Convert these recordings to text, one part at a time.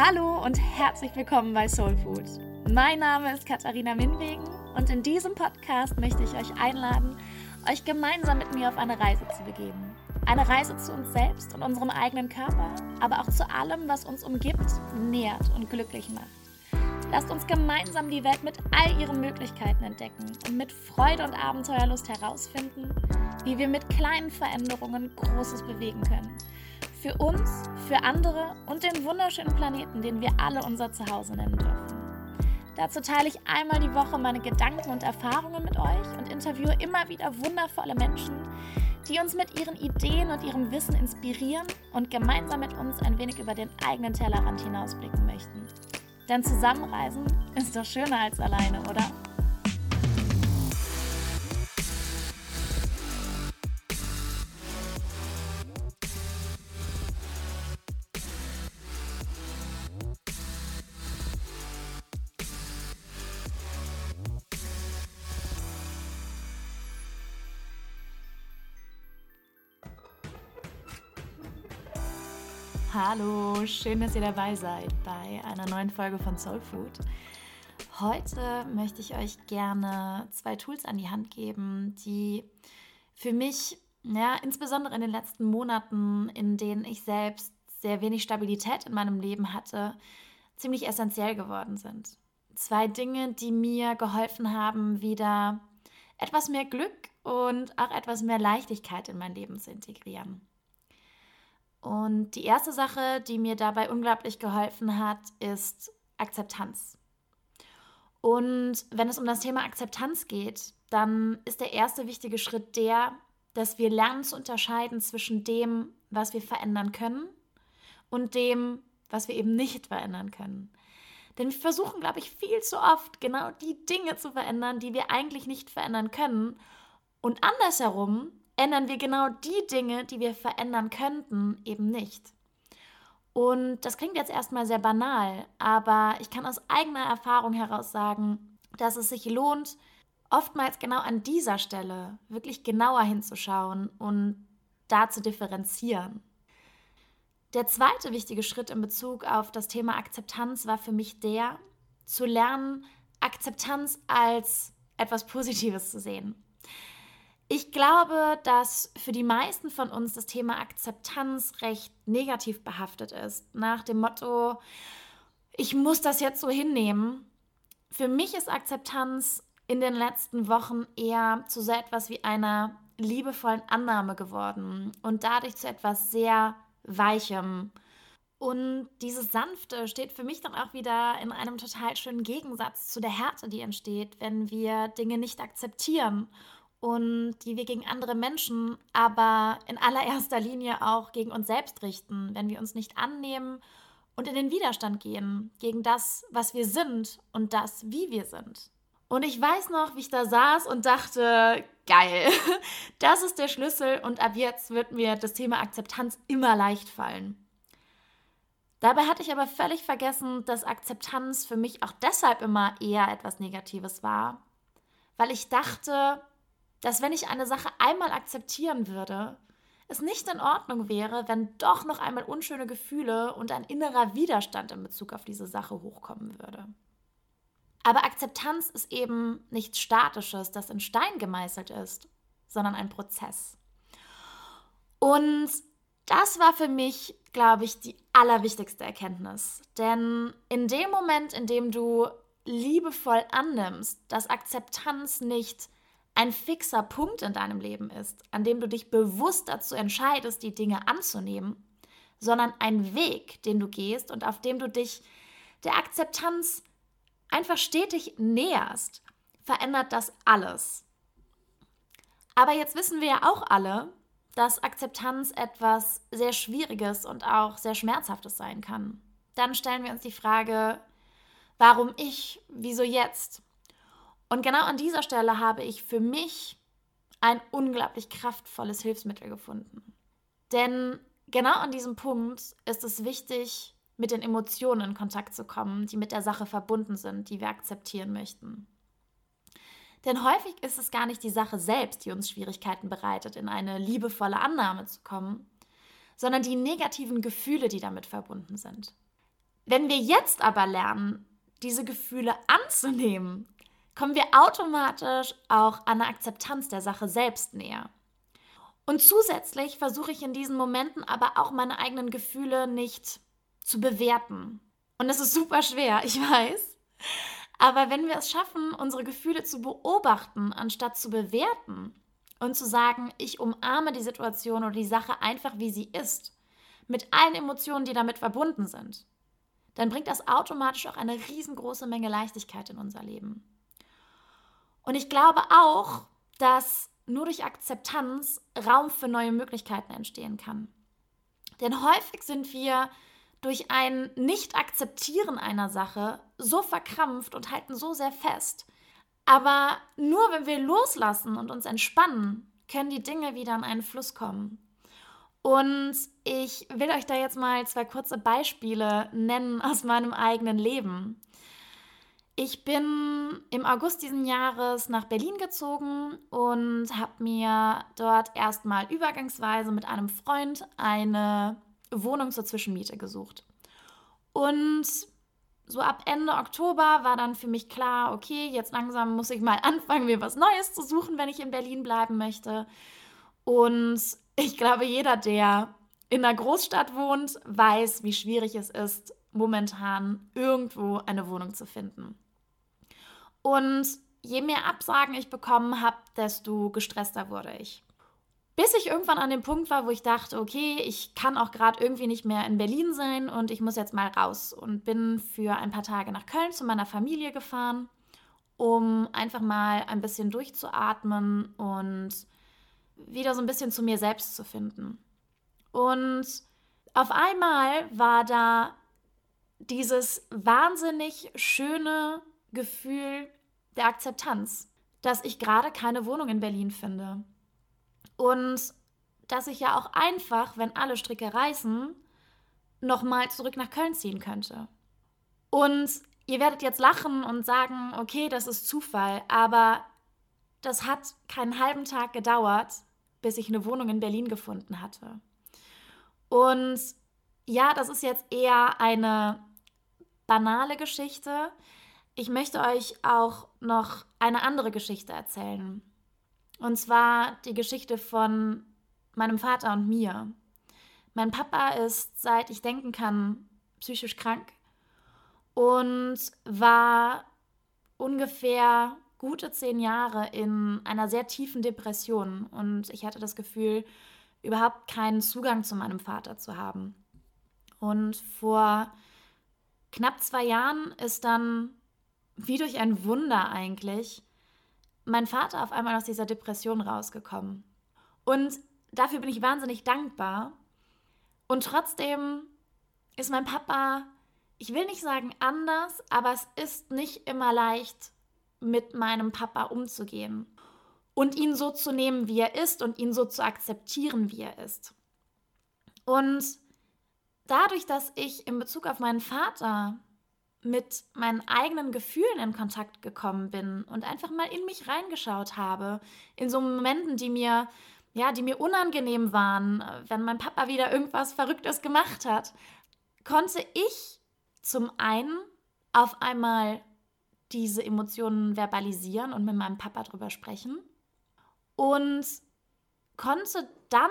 Hallo und herzlich willkommen bei Soul Food. Mein Name ist Katharina Minwegen und in diesem Podcast möchte ich euch einladen, euch gemeinsam mit mir auf eine Reise zu begeben. Eine Reise zu uns selbst und unserem eigenen Körper, aber auch zu allem, was uns umgibt, nährt und glücklich macht. Lasst uns gemeinsam die Welt mit all ihren Möglichkeiten entdecken und mit Freude und Abenteuerlust herausfinden, wie wir mit kleinen Veränderungen Großes bewegen können. Für uns, für andere und den wunderschönen Planeten, den wir alle unser Zuhause nennen dürfen. Dazu teile ich einmal die Woche meine Gedanken und Erfahrungen mit euch und interviewe immer wieder wundervolle Menschen, die uns mit ihren Ideen und ihrem Wissen inspirieren und gemeinsam mit uns ein wenig über den eigenen Tellerrand hinausblicken möchten. Denn zusammenreisen ist doch schöner als alleine, oder? Hallo, schön, dass ihr dabei seid bei einer neuen Folge von Soul Food. Heute möchte ich euch gerne zwei Tools an die Hand geben, die für mich, ja, insbesondere in den letzten Monaten, in denen ich selbst sehr wenig Stabilität in meinem Leben hatte, ziemlich essentiell geworden sind. Zwei Dinge, die mir geholfen haben, wieder etwas mehr Glück und auch etwas mehr Leichtigkeit in mein Leben zu integrieren. Und die erste Sache, die mir dabei unglaublich geholfen hat, ist Akzeptanz. Und wenn es um das Thema Akzeptanz geht, dann ist der erste wichtige Schritt der, dass wir lernen zu unterscheiden zwischen dem, was wir verändern können und dem, was wir eben nicht verändern können. Denn wir versuchen, glaube ich, viel zu oft genau die Dinge zu verändern, die wir eigentlich nicht verändern können. Und andersherum ändern wir genau die Dinge, die wir verändern könnten, eben nicht. Und das klingt jetzt erstmal sehr banal, aber ich kann aus eigener Erfahrung heraus sagen, dass es sich lohnt, oftmals genau an dieser Stelle wirklich genauer hinzuschauen und da zu differenzieren. Der zweite wichtige Schritt in Bezug auf das Thema Akzeptanz war für mich der, zu lernen, Akzeptanz als etwas Positives zu sehen. Ich glaube, dass für die meisten von uns das Thema Akzeptanz recht negativ behaftet ist. Nach dem Motto, ich muss das jetzt so hinnehmen. Für mich ist Akzeptanz in den letzten Wochen eher zu so etwas wie einer liebevollen Annahme geworden und dadurch zu etwas sehr Weichem. Und dieses Sanfte steht für mich dann auch wieder in einem total schönen Gegensatz zu der Härte, die entsteht, wenn wir Dinge nicht akzeptieren und die wir gegen andere Menschen, aber in allererster Linie auch gegen uns selbst richten, wenn wir uns nicht annehmen und in den Widerstand gehen gegen das, was wir sind und das, wie wir sind. Und ich weiß noch, wie ich da saß und dachte, geil, das ist der Schlüssel und ab jetzt wird mir das Thema Akzeptanz immer leicht fallen. Dabei hatte ich aber völlig vergessen, dass Akzeptanz für mich auch deshalb immer eher etwas Negatives war, weil ich dachte, dass wenn ich eine Sache einmal akzeptieren würde, es nicht in Ordnung wäre, wenn doch noch einmal unschöne Gefühle und ein innerer Widerstand in Bezug auf diese Sache hochkommen würde. Aber Akzeptanz ist eben nichts Statisches, das in Stein gemeißelt ist, sondern ein Prozess. Und das war für mich, glaube ich, die allerwichtigste Erkenntnis. Denn in dem Moment, in dem du liebevoll annimmst, dass Akzeptanz nicht ein fixer Punkt in deinem Leben ist, an dem du dich bewusst dazu entscheidest, die Dinge anzunehmen, sondern ein Weg, den du gehst und auf dem du dich der Akzeptanz einfach stetig näherst, verändert das alles. Aber jetzt wissen wir ja auch alle, dass Akzeptanz etwas sehr Schwieriges und auch sehr Schmerzhaftes sein kann. Dann stellen wir uns die Frage, warum ich, wieso jetzt? Und genau an dieser Stelle habe ich für mich ein unglaublich kraftvolles Hilfsmittel gefunden. Denn genau an diesem Punkt ist es wichtig, mit den Emotionen in Kontakt zu kommen, die mit der Sache verbunden sind, die wir akzeptieren möchten. Denn häufig ist es gar nicht die Sache selbst, die uns Schwierigkeiten bereitet, in eine liebevolle Annahme zu kommen, sondern die negativen Gefühle, die damit verbunden sind. Wenn wir jetzt aber lernen, diese Gefühle anzunehmen, kommen wir automatisch auch an eine Akzeptanz der Sache selbst näher. Und zusätzlich versuche ich in diesen Momenten aber auch meine eigenen Gefühle nicht zu bewerten. Und das ist super schwer, ich weiß. Aber wenn wir es schaffen, unsere Gefühle zu beobachten, anstatt zu bewerten und zu sagen, ich umarme die Situation oder die Sache einfach, wie sie ist, mit allen Emotionen, die damit verbunden sind, dann bringt das automatisch auch eine riesengroße Menge Leichtigkeit in unser Leben. Und ich glaube auch, dass nur durch Akzeptanz Raum für neue Möglichkeiten entstehen kann. Denn häufig sind wir durch ein Nicht-Akzeptieren einer Sache so verkrampft und halten so sehr fest. Aber nur wenn wir loslassen und uns entspannen, können die Dinge wieder in einen Fluss kommen. Und ich will euch da jetzt mal zwei kurze Beispiele nennen aus meinem eigenen Leben. Ich bin im August diesen Jahres nach Berlin gezogen und habe mir dort erstmal übergangsweise mit einem Freund eine Wohnung zur Zwischenmiete gesucht. Und so ab Ende Oktober war dann für mich klar, okay, jetzt langsam muss ich mal anfangen, mir was Neues zu suchen, wenn ich in Berlin bleiben möchte. Und ich glaube, jeder, der in einer Großstadt wohnt, weiß, wie schwierig es ist, momentan irgendwo eine Wohnung zu finden. Und je mehr Absagen ich bekommen habe, desto gestresster wurde ich. Bis ich irgendwann an dem Punkt war, wo ich dachte, okay, ich kann auch gerade irgendwie nicht mehr in Berlin sein und ich muss jetzt mal raus und bin für ein paar Tage nach Köln zu meiner Familie gefahren, um einfach mal ein bisschen durchzuatmen und wieder so ein bisschen zu mir selbst zu finden. Und auf einmal war da dieses wahnsinnig schöne Gefühl der Akzeptanz, dass ich gerade keine Wohnung in Berlin finde. Und dass ich ja auch einfach, wenn alle Stricke reißen, nochmal zurück nach Köln ziehen könnte. Und ihr werdet jetzt lachen und sagen, okay, das ist Zufall, aber das hat keinen halben Tag gedauert, bis ich eine Wohnung in Berlin gefunden hatte. Und ja, das ist jetzt eher eine banale Geschichte, ich möchte euch auch noch eine andere Geschichte erzählen. Und zwar die Geschichte von meinem Vater und mir. Mein Papa ist, seit ich denken kann, psychisch krank und war ungefähr gute zehn Jahre in einer sehr tiefen Depression. Und ich hatte das Gefühl, überhaupt keinen Zugang zu meinem Vater zu haben. Und vor knapp zwei Jahren ist dann wie durch ein Wunder eigentlich, mein Vater auf einmal aus dieser Depression rausgekommen. Und dafür bin ich wahnsinnig dankbar. Und trotzdem ist mein Papa, ich will nicht sagen anders, aber es ist nicht immer leicht, mit meinem Papa umzugehen und ihn so zu nehmen, wie er ist und ihn so zu akzeptieren, wie er ist. Und dadurch, dass ich in Bezug auf meinen Vater mit meinen eigenen Gefühlen in Kontakt gekommen bin und einfach mal in mich reingeschaut habe, in so Momenten, die mir ja, die mir unangenehm waren, wenn mein Papa wieder irgendwas Verrücktes gemacht hat, konnte ich zum einen auf einmal diese Emotionen verbalisieren und mit meinem Papa drüber sprechen und konnte dann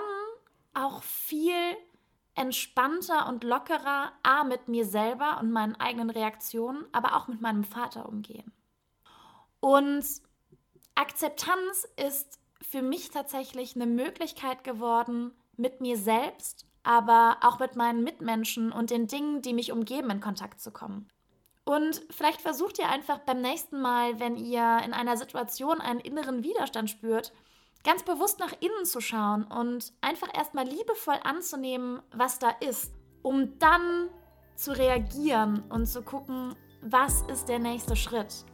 auch viel entspannter und lockerer A mit mir selber und meinen eigenen Reaktionen, aber auch mit meinem Vater umgehen. Und Akzeptanz ist für mich tatsächlich eine Möglichkeit geworden, mit mir selbst, aber auch mit meinen Mitmenschen und den Dingen, die mich umgeben, in Kontakt zu kommen. Und vielleicht versucht ihr einfach beim nächsten Mal, wenn ihr in einer Situation einen inneren Widerstand spürt, ganz bewusst nach innen zu schauen und einfach erstmal liebevoll anzunehmen, was da ist, um dann zu reagieren und zu gucken, was ist der nächste Schritt.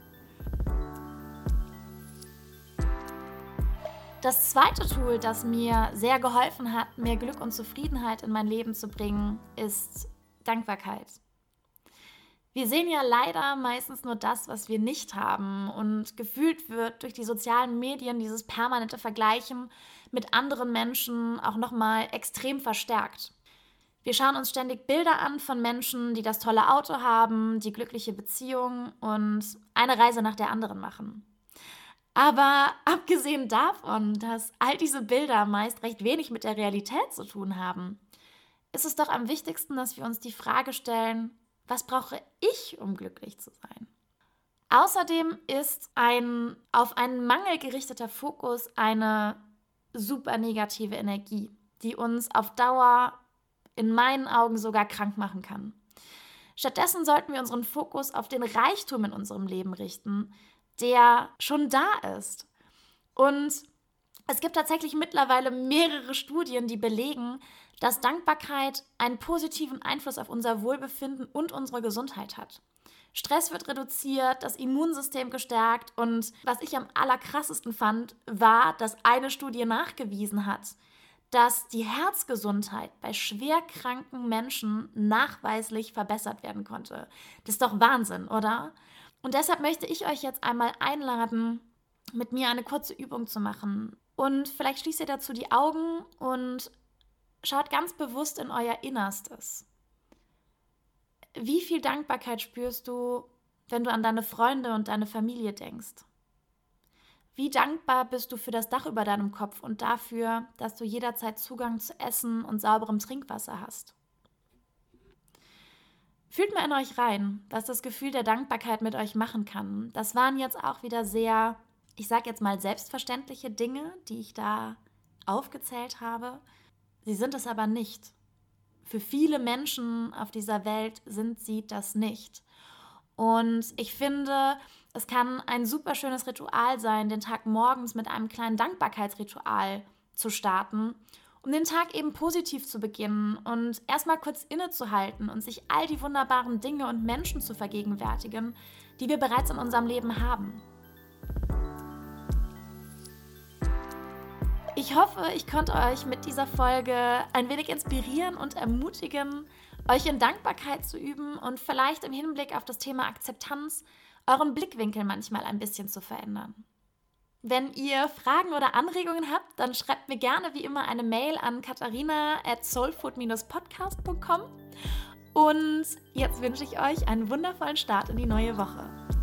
Das zweite Tool, das mir sehr geholfen hat, mehr Glück und Zufriedenheit in mein Leben zu bringen, ist Dankbarkeit. Wir sehen ja leider meistens nur das, was wir nicht haben. Und gefühlt wird durch die sozialen Medien dieses permanente Vergleichen mit anderen Menschen auch nochmal extrem verstärkt. Wir schauen uns ständig Bilder an von Menschen, die das tolle Auto haben, die glückliche Beziehung und eine Reise nach der anderen machen. Aber abgesehen davon, dass all diese Bilder meist recht wenig mit der Realität zu tun haben, ist es doch am wichtigsten, dass wir uns die Frage stellen, was brauche ich, um glücklich zu sein? Außerdem ist ein auf einen Mangel gerichteter Fokus eine super negative Energie, die uns auf Dauer in meinen Augen sogar krank machen kann. Stattdessen sollten wir unseren Fokus auf den Reichtum in unserem Leben richten, der schon da ist. Und es gibt tatsächlich mittlerweile mehrere Studien, die belegen, dass Dankbarkeit einen positiven Einfluss auf unser Wohlbefinden und unsere Gesundheit hat. Stress wird reduziert, das Immunsystem gestärkt und was ich am allerkrassesten fand, war, dass eine Studie nachgewiesen hat, dass die Herzgesundheit bei schwerkranken Menschen nachweislich verbessert werden konnte. Das ist doch Wahnsinn, oder? Und deshalb möchte ich euch jetzt einmal einladen, mit mir eine kurze Übung zu machen. Und vielleicht schließt ihr dazu die Augen und schaut ganz bewusst in euer Innerstes. Wie viel Dankbarkeit spürst du, wenn du an deine Freunde und deine Familie denkst? Wie dankbar bist du für das Dach über deinem Kopf und dafür, dass du jederzeit Zugang zu Essen und sauberem Trinkwasser hast? Fühlt mal in euch rein, was das Gefühl der Dankbarkeit mit euch machen kann. Das waren jetzt auch wieder sehr, ich sag jetzt mal, selbstverständliche Dinge, die ich da aufgezählt habe. Sie sind es aber nicht. Für viele Menschen auf dieser Welt sind sie das nicht. Und ich finde, es kann ein super schönes Ritual sein, den Tag morgens mit einem kleinen Dankbarkeitsritual zu starten, um den Tag eben positiv zu beginnen und erstmal kurz innezuhalten und sich all die wunderbaren Dinge und Menschen zu vergegenwärtigen, die wir bereits in unserem Leben haben. Ich hoffe, ich konnte euch mit dieser Folge ein wenig inspirieren und ermutigen, euch in Dankbarkeit zu üben und vielleicht im Hinblick auf das Thema Akzeptanz euren Blickwinkel manchmal ein bisschen zu verändern. Wenn ihr Fragen oder Anregungen habt, dann schreibt mir gerne wie immer eine Mail an katharina at soulfood-podcast.com. Und jetzt wünsche ich euch einen wundervollen Start in die neue Woche.